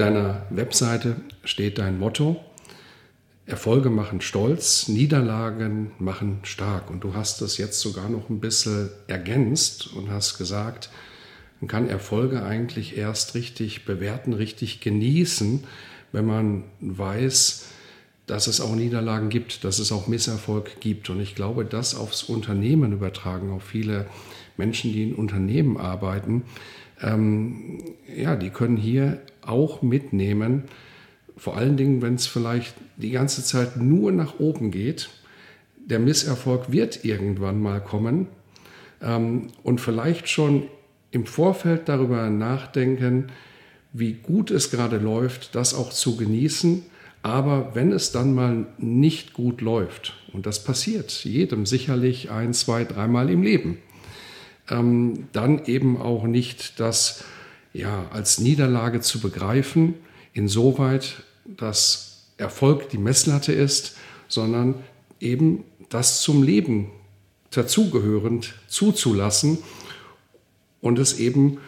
Deiner Webseite steht dein Motto, Erfolge machen stolz, Niederlagen machen stark. Und du hast das jetzt sogar noch ein bisschen ergänzt und hast gesagt, man kann Erfolge eigentlich erst richtig bewerten, richtig genießen, wenn man weiß, dass es auch Niederlagen gibt, dass es auch Misserfolg gibt. Und ich glaube, das aufs Unternehmen übertragen, auf viele Menschen, die in Unternehmen arbeiten, ähm, ja, die können hier auch mitnehmen, vor allen Dingen, wenn es vielleicht die ganze Zeit nur nach oben geht. Der Misserfolg wird irgendwann mal kommen ähm, und vielleicht schon im Vorfeld darüber nachdenken, wie gut es gerade läuft, das auch zu genießen. Aber wenn es dann mal nicht gut läuft, und das passiert jedem sicherlich ein, zwei, dreimal im Leben, ähm, dann eben auch nicht das ja, als Niederlage zu begreifen, insoweit, dass Erfolg die Messlatte ist, sondern eben das zum Leben dazugehörend zuzulassen und es eben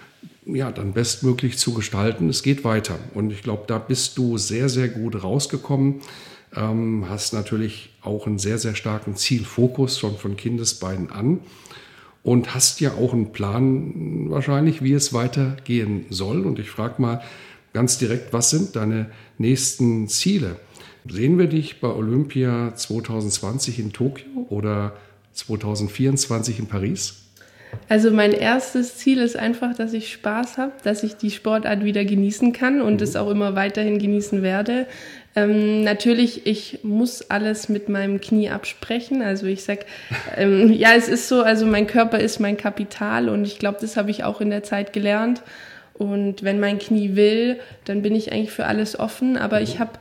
ja, dann bestmöglich zu gestalten. Es geht weiter. Und ich glaube, da bist du sehr, sehr gut rausgekommen. Ähm, hast natürlich auch einen sehr, sehr starken Zielfokus schon von Kindesbeinen an und hast ja auch einen Plan wahrscheinlich, wie es weitergehen soll. Und ich frage mal ganz direkt, was sind deine nächsten Ziele? Sehen wir dich bei Olympia 2020 in Tokio oder 2024 in Paris? Also mein erstes Ziel ist einfach, dass ich Spaß habe, dass ich die Sportart wieder genießen kann und mhm. es auch immer weiterhin genießen werde. Ähm, natürlich, ich muss alles mit meinem Knie absprechen. Also ich sag, ähm, ja, es ist so, also mein Körper ist mein Kapital und ich glaube, das habe ich auch in der Zeit gelernt. Und wenn mein Knie will, dann bin ich eigentlich für alles offen. Aber ich habe,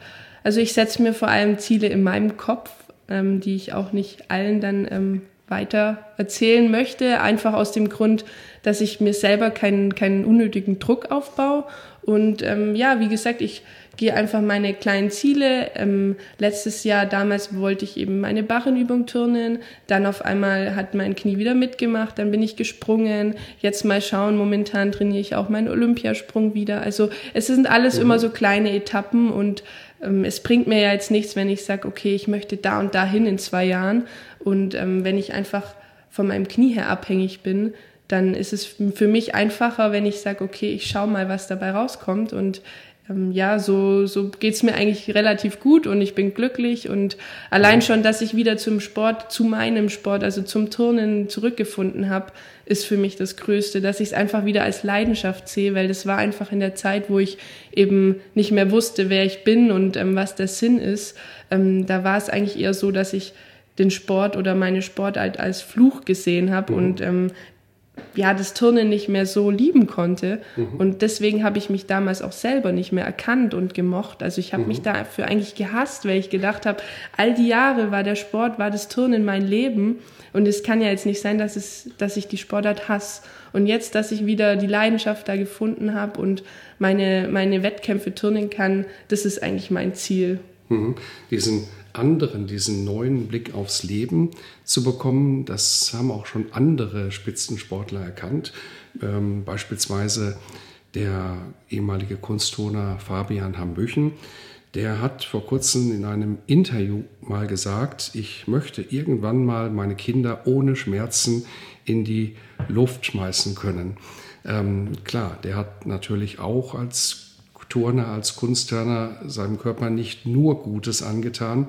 also ich setze mir vor allem Ziele in meinem Kopf, ähm, die ich auch nicht allen dann ähm, weiter erzählen möchte, einfach aus dem Grund, dass ich mir selber keinen, keinen unnötigen Druck aufbaue. Und ähm, ja, wie gesagt, ich gehe einfach meine kleinen Ziele. Ähm, letztes Jahr, damals wollte ich eben meine Barrenübung turnen. Dann auf einmal hat mein Knie wieder mitgemacht. Dann bin ich gesprungen. Jetzt mal schauen. Momentan trainiere ich auch meinen Olympiasprung wieder. Also es sind alles mhm. immer so kleine Etappen und es bringt mir ja jetzt nichts, wenn ich sage, okay, ich möchte da und dahin in zwei Jahren. Und ähm, wenn ich einfach von meinem Knie her abhängig bin, dann ist es für mich einfacher, wenn ich sage, okay, ich schaue mal, was dabei rauskommt. Und ähm, ja, so, so geht's mir eigentlich relativ gut und ich bin glücklich. Und allein schon, dass ich wieder zum Sport, zu meinem Sport, also zum Turnen zurückgefunden habe, ist für mich das Größte, dass ich es einfach wieder als Leidenschaft sehe, weil das war einfach in der Zeit, wo ich eben nicht mehr wusste, wer ich bin und ähm, was der Sinn ist. Ähm, da war es eigentlich eher so, dass ich den Sport oder meine Sportart als Fluch gesehen habe mhm. und ähm, ja, das Turnen nicht mehr so lieben konnte. Mhm. Und deswegen habe ich mich damals auch selber nicht mehr erkannt und gemocht. Also ich habe mhm. mich dafür eigentlich gehasst, weil ich gedacht habe, all die Jahre war der Sport, war das Turnen mein Leben. Und es kann ja jetzt nicht sein, dass, es, dass ich die Sportart hasse. Und jetzt, dass ich wieder die Leidenschaft da gefunden habe und meine, meine Wettkämpfe turnen kann, das ist eigentlich mein Ziel. Mhm. Diesen anderen, diesen neuen Blick aufs Leben zu bekommen. Das haben auch schon andere Spitzensportler erkannt. Ähm, beispielsweise der ehemalige Kunstturner Fabian Hambüchen. Der hat vor kurzem in einem Interview mal gesagt, ich möchte irgendwann mal meine Kinder ohne Schmerzen in die Luft schmeißen können. Ähm, klar, der hat natürlich auch als Turner, als Kunstturner seinem Körper nicht nur Gutes angetan,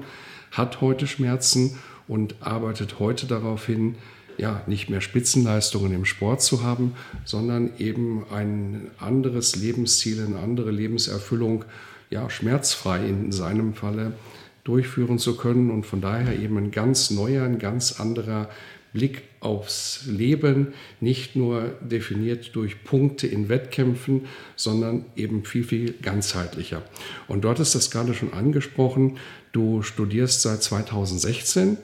hat heute Schmerzen und arbeitet heute darauf hin, ja, nicht mehr Spitzenleistungen im Sport zu haben, sondern eben ein anderes Lebensziel, eine andere Lebenserfüllung, ja, schmerzfrei in seinem Falle durchführen zu können. Und von daher eben ein ganz neuer, ein ganz anderer Blick aufs Leben, nicht nur definiert durch Punkte in Wettkämpfen, sondern eben viel, viel ganzheitlicher. Und dort ist das gerade schon angesprochen, du studierst seit 2016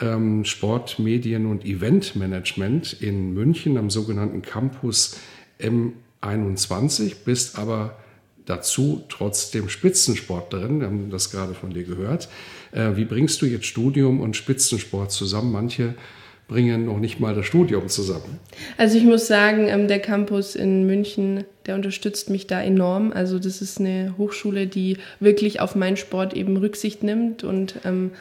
ähm, Sport, Medien und Eventmanagement in München am sogenannten Campus M21, bist aber dazu trotzdem Spitzensportlerin. Wir haben das gerade von dir gehört. Äh, wie bringst du jetzt Studium und Spitzensport zusammen? Manche bringen noch nicht mal das Studium zusammen. Also ich muss sagen, ähm, der Campus in München, der unterstützt mich da enorm. Also das ist eine Hochschule, die wirklich auf meinen Sport eben Rücksicht nimmt und ähm,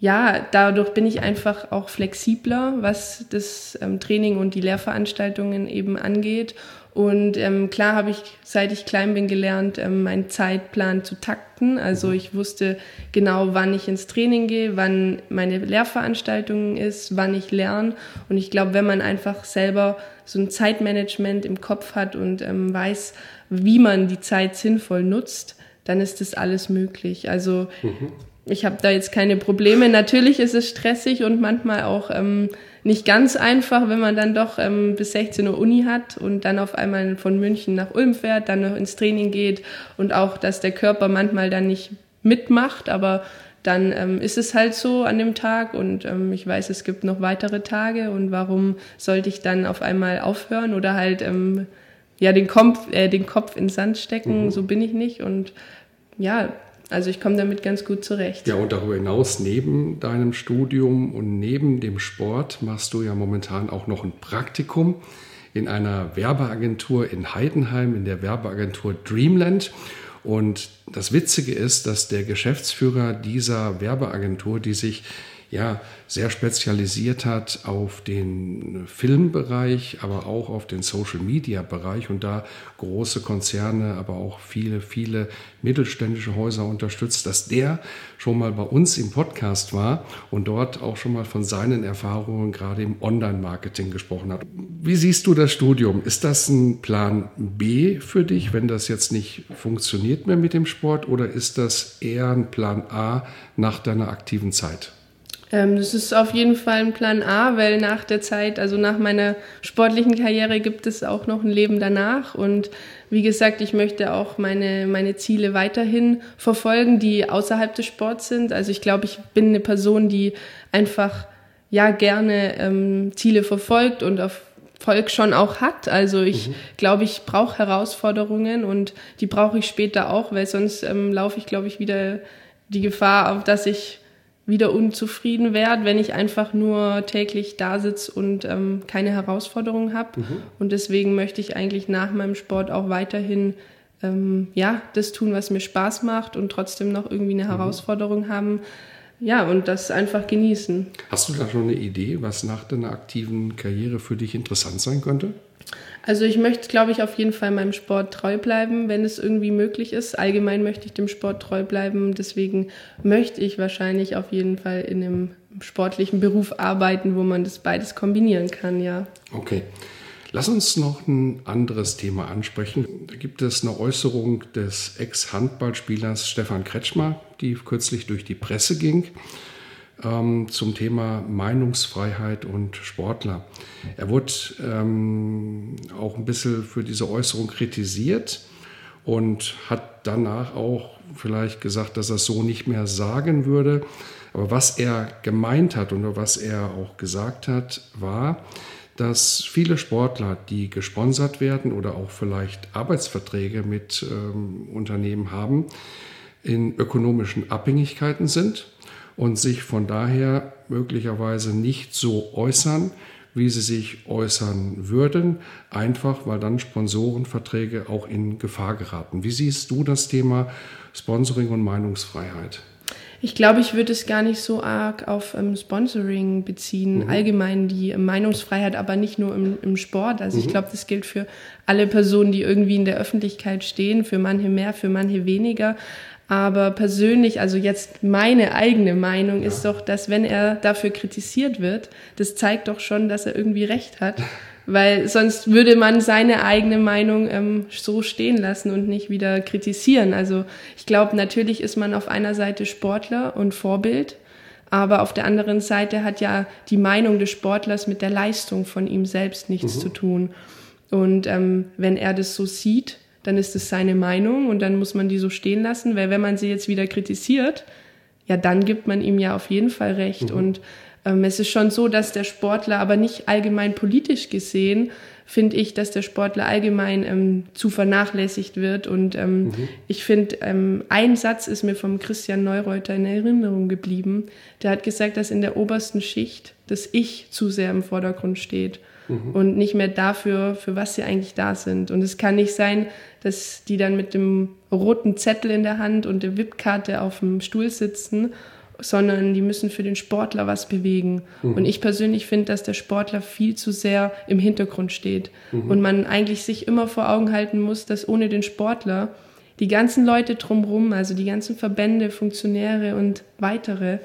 ja, dadurch bin ich einfach auch flexibler, was das ähm, Training und die Lehrveranstaltungen eben angeht. Und ähm, klar habe ich, seit ich klein bin, gelernt, ähm, meinen Zeitplan zu takten. Also mhm. ich wusste genau, wann ich ins Training gehe, wann meine Lehrveranstaltung ist, wann ich lerne. Und ich glaube, wenn man einfach selber so ein Zeitmanagement im Kopf hat und ähm, weiß, wie man die Zeit sinnvoll nutzt, dann ist das alles möglich. Also mhm ich habe da jetzt keine Probleme. Natürlich ist es stressig und manchmal auch ähm, nicht ganz einfach, wenn man dann doch ähm, bis 16 Uhr Uni hat und dann auf einmal von München nach Ulm fährt, dann noch ins Training geht und auch, dass der Körper manchmal dann nicht mitmacht, aber dann ähm, ist es halt so an dem Tag und ähm, ich weiß, es gibt noch weitere Tage und warum sollte ich dann auf einmal aufhören oder halt ähm, ja den Kopf, äh, den Kopf in Sand stecken, mhm. so bin ich nicht und ja, also ich komme damit ganz gut zurecht. Ja, und darüber hinaus, neben deinem Studium und neben dem Sport machst du ja momentan auch noch ein Praktikum in einer Werbeagentur in Heidenheim, in der Werbeagentur Dreamland. Und das Witzige ist, dass der Geschäftsführer dieser Werbeagentur, die sich ja sehr spezialisiert hat auf den Filmbereich, aber auch auf den Social-Media-Bereich und da große Konzerne, aber auch viele, viele mittelständische Häuser unterstützt, dass der schon mal bei uns im Podcast war und dort auch schon mal von seinen Erfahrungen gerade im Online-Marketing gesprochen hat. Wie siehst du das Studium? Ist das ein Plan B für dich, wenn das jetzt nicht funktioniert mehr mit dem Sport oder ist das eher ein Plan A nach deiner aktiven Zeit? Ähm, das ist auf jeden Fall ein Plan A, weil nach der Zeit, also nach meiner sportlichen Karriere gibt es auch noch ein Leben danach. Und wie gesagt, ich möchte auch meine, meine Ziele weiterhin verfolgen, die außerhalb des Sports sind. Also ich glaube, ich bin eine Person, die einfach ja gerne ähm, Ziele verfolgt und auf Erfolg schon auch hat. Also ich mhm. glaube, ich brauche Herausforderungen und die brauche ich später auch, weil sonst ähm, laufe ich, glaube ich, wieder die Gefahr auf, dass ich wieder unzufrieden werde, wenn ich einfach nur täglich da sitze und ähm, keine Herausforderungen habe. Mhm. Und deswegen möchte ich eigentlich nach meinem Sport auch weiterhin ähm, ja, das tun, was mir Spaß macht und trotzdem noch irgendwie eine mhm. Herausforderung haben. Ja, und das einfach genießen. Hast du da schon eine Idee, was nach deiner aktiven Karriere für dich interessant sein könnte? Also ich möchte, glaube ich, auf jeden Fall meinem Sport treu bleiben, wenn es irgendwie möglich ist. Allgemein möchte ich dem Sport treu bleiben. Deswegen möchte ich wahrscheinlich auf jeden Fall in einem sportlichen Beruf arbeiten, wo man das beides kombinieren kann, ja. Okay. Lass uns noch ein anderes Thema ansprechen. Da gibt es eine Äußerung des Ex-Handballspielers Stefan Kretschmer, die kürzlich durch die Presse ging ähm, zum Thema Meinungsfreiheit und Sportler. Er wurde ähm, auch ein bisschen für diese Äußerung kritisiert und hat danach auch vielleicht gesagt, dass er es so nicht mehr sagen würde. Aber was er gemeint hat und was er auch gesagt hat, war, dass viele Sportler, die gesponsert werden oder auch vielleicht Arbeitsverträge mit ähm, Unternehmen haben, in ökonomischen Abhängigkeiten sind und sich von daher möglicherweise nicht so äußern, wie sie sich äußern würden, einfach weil dann Sponsorenverträge auch in Gefahr geraten. Wie siehst du das Thema Sponsoring und Meinungsfreiheit? Ich glaube, ich würde es gar nicht so arg auf ähm, Sponsoring beziehen. Mhm. Allgemein die Meinungsfreiheit, aber nicht nur im, im Sport. Also mhm. ich glaube, das gilt für alle Personen, die irgendwie in der Öffentlichkeit stehen, für manche mehr, für manche weniger. Aber persönlich, also jetzt meine eigene Meinung ja. ist doch, dass wenn er dafür kritisiert wird, das zeigt doch schon, dass er irgendwie recht hat. Weil sonst würde man seine eigene Meinung ähm, so stehen lassen und nicht wieder kritisieren. Also ich glaube, natürlich ist man auf einer Seite Sportler und Vorbild, Aber auf der anderen Seite hat ja die Meinung des Sportlers mit der Leistung von ihm selbst nichts mhm. zu tun. Und ähm, wenn er das so sieht, dann ist es seine Meinung und dann muss man die so stehen lassen, weil wenn man sie jetzt wieder kritisiert, ja, dann gibt man ihm ja auf jeden Fall recht. Mhm. Und es ist schon so, dass der Sportler aber nicht allgemein politisch gesehen finde ich, dass der Sportler allgemein ähm, zu vernachlässigt wird. Und ähm, mhm. ich finde, ähm, ein Satz ist mir vom Christian Neureuter in Erinnerung geblieben. Der hat gesagt, dass in der obersten Schicht das Ich zu sehr im Vordergrund steht mhm. und nicht mehr dafür, für was sie eigentlich da sind. Und es kann nicht sein, dass die dann mit dem roten Zettel in der Hand und der VIP-Karte auf dem Stuhl sitzen sondern die müssen für den Sportler was bewegen. Mhm. Und ich persönlich finde, dass der Sportler viel zu sehr im Hintergrund steht mhm. und man eigentlich sich immer vor Augen halten muss, dass ohne den Sportler die ganzen Leute drumherum, also die ganzen Verbände, Funktionäre und weitere,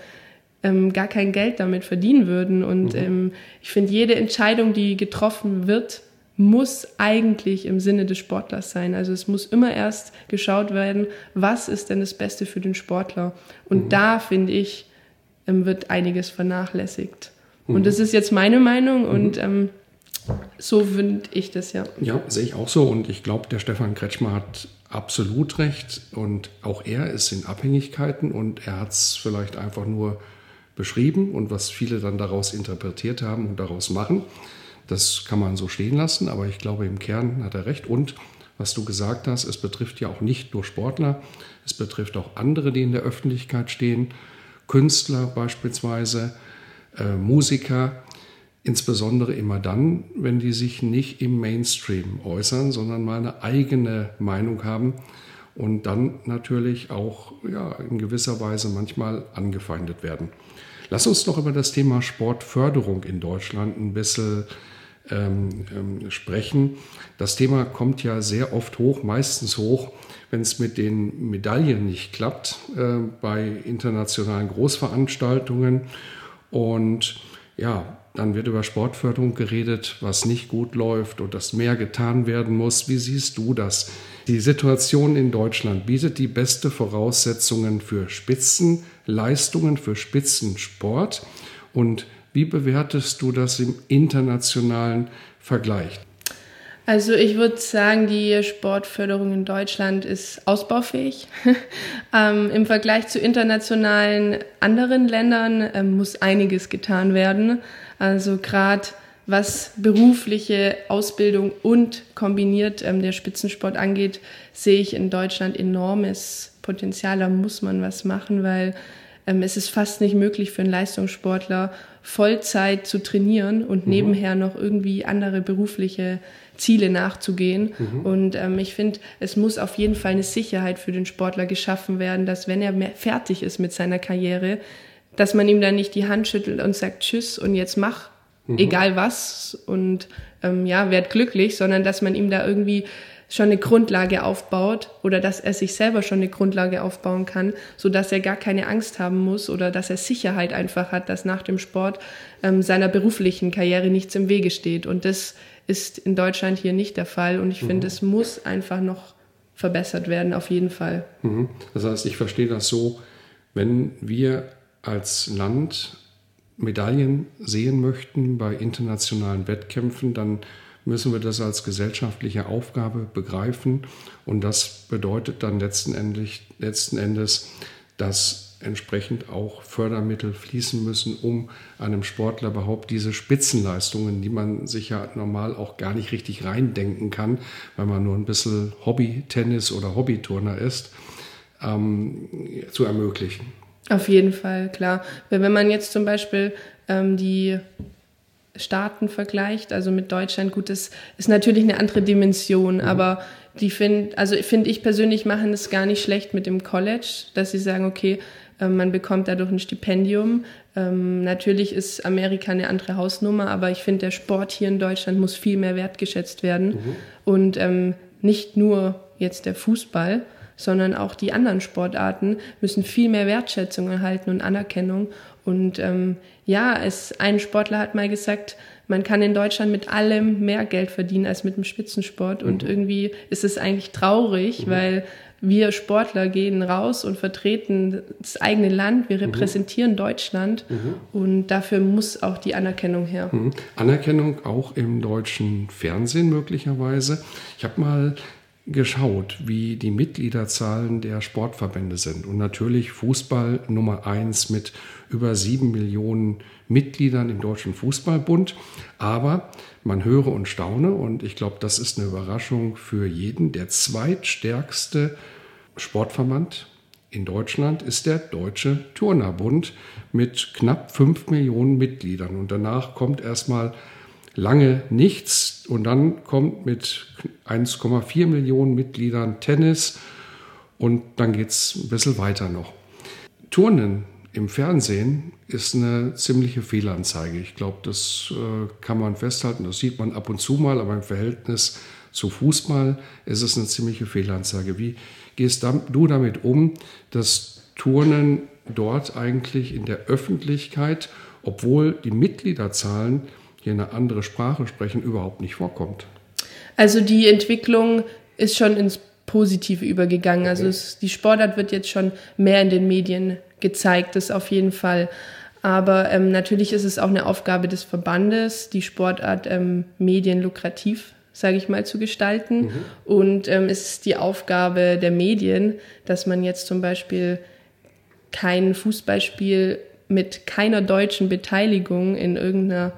ähm, gar kein Geld damit verdienen würden. Und mhm. ähm, ich finde, jede Entscheidung, die getroffen wird, muss eigentlich im Sinne des Sportlers sein. Also es muss immer erst geschaut werden, was ist denn das Beste für den Sportler. Und mhm. da, finde ich, ähm, wird einiges vernachlässigt. Mhm. Und das ist jetzt meine Meinung und mhm. ähm, so finde ich das ja. Ja, sehe ich auch so. Und ich glaube, der Stefan Kretschmer hat absolut recht. Und auch er ist in Abhängigkeiten und er hat es vielleicht einfach nur beschrieben und was viele dann daraus interpretiert haben und daraus machen. Das kann man so stehen lassen, aber ich glaube, im Kern hat er recht. Und was du gesagt hast, es betrifft ja auch nicht nur Sportler, es betrifft auch andere, die in der Öffentlichkeit stehen, Künstler beispielsweise, äh, Musiker, insbesondere immer dann, wenn die sich nicht im Mainstream äußern, sondern mal eine eigene Meinung haben und dann natürlich auch ja, in gewisser Weise manchmal angefeindet werden. Lass uns doch über das Thema Sportförderung in Deutschland ein bisschen ähm, ähm, sprechen. Das Thema kommt ja sehr oft hoch, meistens hoch, wenn es mit den Medaillen nicht klappt äh, bei internationalen Großveranstaltungen. Und ja, dann wird über Sportförderung geredet, was nicht gut läuft und dass mehr getan werden muss. Wie siehst du das? Die Situation in Deutschland bietet die beste Voraussetzungen für Spitzenleistungen, für Spitzensport. Und wie bewertest du das im internationalen Vergleich? Also ich würde sagen, die Sportförderung in Deutschland ist ausbaufähig. ähm, Im Vergleich zu internationalen anderen Ländern ähm, muss einiges getan werden. Also gerade was berufliche Ausbildung und kombiniert ähm, der Spitzensport angeht, sehe ich in Deutschland enormes Potenzial. Da muss man was machen, weil ähm, es ist fast nicht möglich für einen Leistungssportler Vollzeit zu trainieren und mhm. nebenher noch irgendwie andere berufliche Ziele nachzugehen. Mhm. Und ähm, ich finde, es muss auf jeden Fall eine Sicherheit für den Sportler geschaffen werden, dass wenn er fertig ist mit seiner Karriere, dass man ihm dann nicht die Hand schüttelt und sagt Tschüss und jetzt mach, mhm. egal was und ähm, ja, werd glücklich, sondern dass man ihm da irgendwie schon eine Grundlage aufbaut oder dass er sich selber schon eine Grundlage aufbauen kann, so dass er gar keine Angst haben muss oder dass er Sicherheit einfach hat, dass nach dem Sport ähm, seiner beruflichen Karriere nichts im Wege steht. Und das ist in Deutschland hier nicht der Fall. Und ich mhm. finde, es muss einfach noch verbessert werden, auf jeden Fall. Mhm. Das heißt, ich verstehe das so, wenn wir als Land Medaillen sehen möchten bei internationalen Wettkämpfen, dann müssen wir das als gesellschaftliche Aufgabe begreifen. Und das bedeutet dann letzten, letzten Endes, dass entsprechend auch Fördermittel fließen müssen, um einem Sportler überhaupt diese Spitzenleistungen, die man sich ja normal auch gar nicht richtig reindenken kann, weil man nur ein bisschen Hobby-Tennis oder Hobbyturner ist, ähm, zu ermöglichen. Auf jeden Fall, klar. Wenn man jetzt zum Beispiel ähm, die Staaten vergleicht, also mit Deutschland, gut, das ist natürlich eine andere Dimension, mhm. aber die finden, also finde ich persönlich machen es gar nicht schlecht mit dem College, dass sie sagen, okay, ähm, man bekommt dadurch ein Stipendium. Ähm, natürlich ist Amerika eine andere Hausnummer, aber ich finde, der Sport hier in Deutschland muss viel mehr wertgeschätzt werden. Mhm. Und ähm, nicht nur jetzt der Fußball, sondern auch die anderen Sportarten müssen viel mehr Wertschätzung erhalten und Anerkennung. Und ähm, ja, es, ein Sportler hat mal gesagt, man kann in Deutschland mit allem mehr Geld verdienen als mit dem Spitzensport. Und mhm. irgendwie ist es eigentlich traurig, mhm. weil wir Sportler gehen raus und vertreten das eigene Land, wir mhm. repräsentieren mhm. Deutschland und dafür muss auch die Anerkennung her. Mhm. Anerkennung auch im deutschen Fernsehen möglicherweise. Ich habe mal geschaut, wie die Mitgliederzahlen der Sportverbände sind. Und natürlich Fußball Nummer eins mit über sieben Millionen Mitgliedern im Deutschen Fußballbund. Aber man höre und staune, und ich glaube, das ist eine Überraschung für jeden, der zweitstärkste Sportverband in Deutschland ist der Deutsche Turnerbund mit knapp fünf Millionen Mitgliedern. Und danach kommt erstmal lange nichts und dann kommt mit 1,4 Millionen Mitgliedern Tennis und dann geht es ein bisschen weiter noch. Turnen im Fernsehen ist eine ziemliche Fehlanzeige. Ich glaube, das äh, kann man festhalten, das sieht man ab und zu mal, aber im Verhältnis zu Fußball ist es eine ziemliche Fehlanzeige. Wie gehst du damit um, dass Turnen dort eigentlich in der Öffentlichkeit, obwohl die Mitgliederzahlen hier eine andere Sprache sprechen, überhaupt nicht vorkommt. Also die Entwicklung ist schon ins Positive übergegangen. Also okay. Also es, die Sportart wird jetzt schon mehr in den Medien gezeigt, das auf jeden Fall. Aber ähm, natürlich ist es auch eine Aufgabe des Verbandes, die Sportart ähm, medienlukrativ, sage ich mal, zu gestalten. Mhm. Und ähm, es ist die Aufgabe der Medien, dass man jetzt zum Beispiel kein Fußballspiel mit keiner deutschen Beteiligung in irgendeiner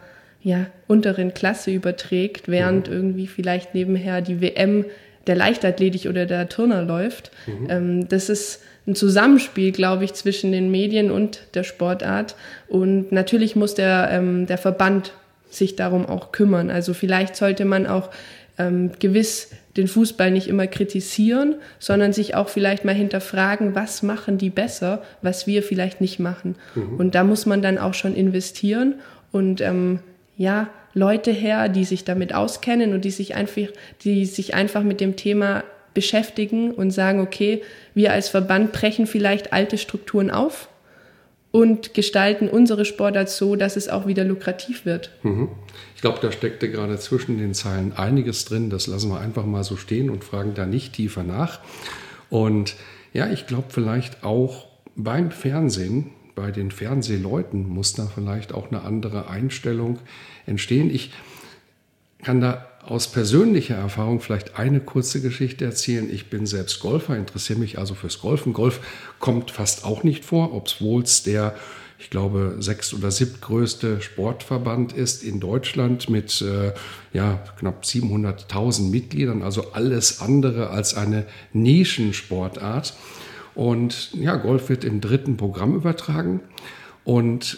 ja, unteren Klasse überträgt, während mhm. irgendwie vielleicht nebenher die WM der Leichtathletik oder der Turner läuft. Mhm. Ähm, das ist ein Zusammenspiel, glaube ich, zwischen den Medien und der Sportart. Und natürlich muss der, ähm, der Verband sich darum auch kümmern. Also vielleicht sollte man auch ähm, gewiss den Fußball nicht immer kritisieren, sondern sich auch vielleicht mal hinterfragen, was machen die besser, was wir vielleicht nicht machen. Mhm. Und da muss man dann auch schon investieren und ähm, ja, Leute her, die sich damit auskennen und die sich einfach, die sich einfach mit dem Thema beschäftigen und sagen, okay, wir als Verband brechen vielleicht alte Strukturen auf und gestalten unsere Sportart so, dass es auch wieder lukrativ wird. Mhm. Ich glaube, da steckte gerade zwischen den Zeilen einiges drin. Das lassen wir einfach mal so stehen und fragen da nicht tiefer nach. Und ja, ich glaube vielleicht auch beim Fernsehen bei den Fernsehleuten muss da vielleicht auch eine andere Einstellung entstehen. Ich kann da aus persönlicher Erfahrung vielleicht eine kurze Geschichte erzählen. Ich bin selbst Golfer, interessiere mich also fürs Golfen. Golf kommt fast auch nicht vor, obwohl es der, ich glaube, sechst- oder siebtgrößte Sportverband ist in Deutschland mit äh, ja, knapp 700.000 Mitgliedern, also alles andere als eine Nischensportart. Und ja, Golf wird im dritten Programm übertragen. Und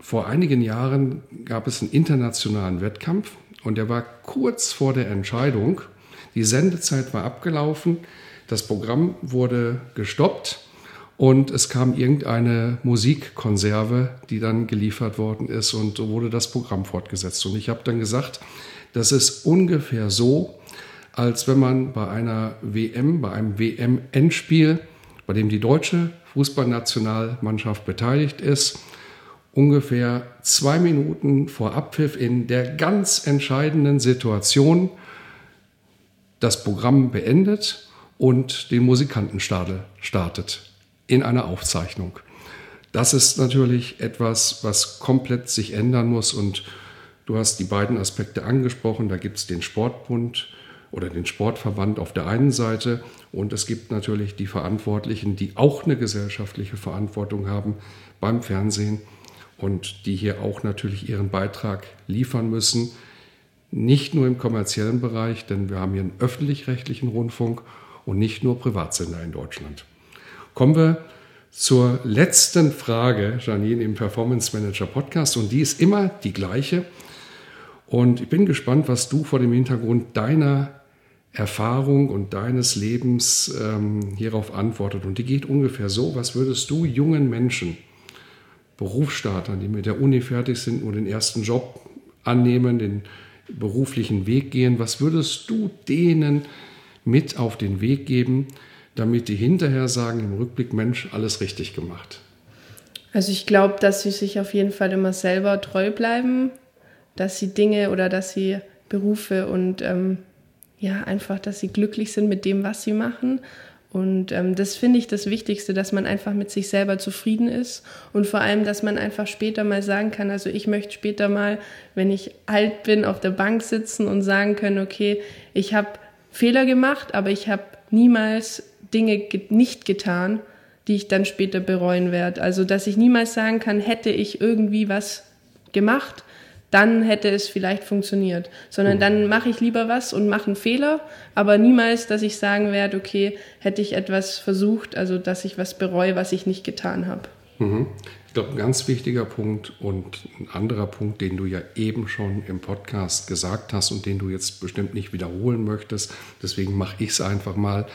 vor einigen Jahren gab es einen internationalen Wettkampf und der war kurz vor der Entscheidung. Die Sendezeit war abgelaufen, das Programm wurde gestoppt und es kam irgendeine Musikkonserve, die dann geliefert worden ist und so wurde das Programm fortgesetzt. Und ich habe dann gesagt, das ist ungefähr so, als wenn man bei einer WM, bei einem WM-Endspiel bei dem die deutsche Fußballnationalmannschaft beteiligt ist, ungefähr zwei Minuten vor Abpfiff in der ganz entscheidenden Situation das Programm beendet und den Musikantenstadel startet in einer Aufzeichnung. Das ist natürlich etwas, was komplett sich ändern muss und du hast die beiden Aspekte angesprochen. Da gibt es den Sportbund, oder den Sportverband auf der einen Seite und es gibt natürlich die Verantwortlichen, die auch eine gesellschaftliche Verantwortung haben beim Fernsehen und die hier auch natürlich ihren Beitrag liefern müssen. Nicht nur im kommerziellen Bereich, denn wir haben hier einen öffentlich-rechtlichen Rundfunk und nicht nur Privatsender in Deutschland. Kommen wir zur letzten Frage, Janine, im Performance Manager Podcast und die ist immer die gleiche. Und ich bin gespannt, was du vor dem Hintergrund deiner Erfahrung und deines Lebens ähm, hierauf antwortet. Und die geht ungefähr so, was würdest du jungen Menschen, Berufsstartern, die mit der Uni fertig sind und den ersten Job annehmen, den beruflichen Weg gehen, was würdest du denen mit auf den Weg geben, damit die hinterher sagen im Rückblick, Mensch, alles richtig gemacht? Also ich glaube, dass sie sich auf jeden Fall immer selber treu bleiben, dass sie Dinge oder dass sie Berufe und ähm, ja, einfach, dass sie glücklich sind mit dem, was sie machen Und ähm, das finde ich das Wichtigste, dass man einfach mit sich selber zufrieden ist und vor allem, dass man einfach später mal sagen kann, also ich möchte später mal, wenn ich alt bin, auf der Bank sitzen und sagen können, okay, ich habe Fehler gemacht, aber ich habe niemals Dinge ge nicht getan, die ich dann später bereuen werde. Also dass ich niemals sagen kann, hätte ich irgendwie was gemacht, dann hätte es vielleicht funktioniert. Sondern mhm. dann mache ich lieber was und mache einen Fehler, aber niemals, dass ich sagen werde, okay, hätte ich etwas versucht, also dass ich was bereue, was ich nicht getan habe. Mhm. Ich glaube, ein ganz wichtiger Punkt und ein anderer Punkt, den du ja eben schon im Podcast gesagt hast und den du jetzt bestimmt nicht wiederholen möchtest, deswegen mache ich es einfach mal,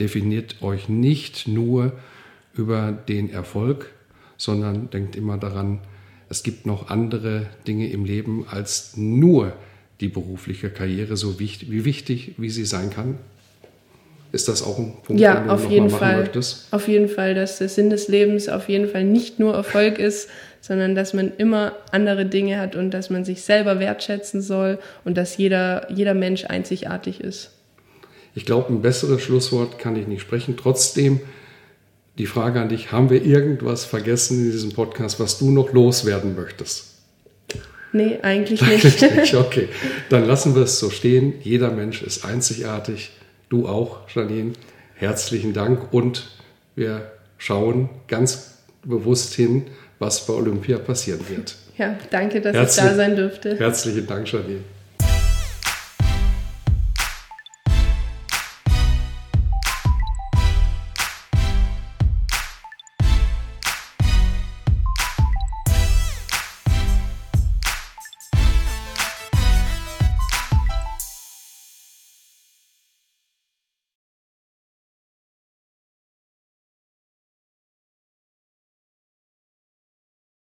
definiert euch nicht nur über den Erfolg, sondern denkt immer daran, es gibt noch andere Dinge im Leben als nur die berufliche Karriere, so wichtig, wie wichtig, wie sie sein kann. Ist das auch ein Punkt, ja, den du auf jeden Fall. Möchtest? Auf jeden Fall, dass der Sinn des Lebens auf jeden Fall nicht nur Erfolg ist, sondern dass man immer andere Dinge hat und dass man sich selber wertschätzen soll und dass jeder, jeder Mensch einzigartig ist. Ich glaube, ein besseres Schlusswort kann ich nicht sprechen. Trotzdem die Frage an dich, haben wir irgendwas vergessen in diesem Podcast, was du noch loswerden möchtest? Nee, eigentlich nicht. nicht. Okay, dann lassen wir es so stehen. Jeder Mensch ist einzigartig. Du auch, Janine. Herzlichen Dank und wir schauen ganz bewusst hin, was bei Olympia passieren wird. Ja, danke, dass Herzlich, ich da sein durfte. Herzlichen Dank, Janine.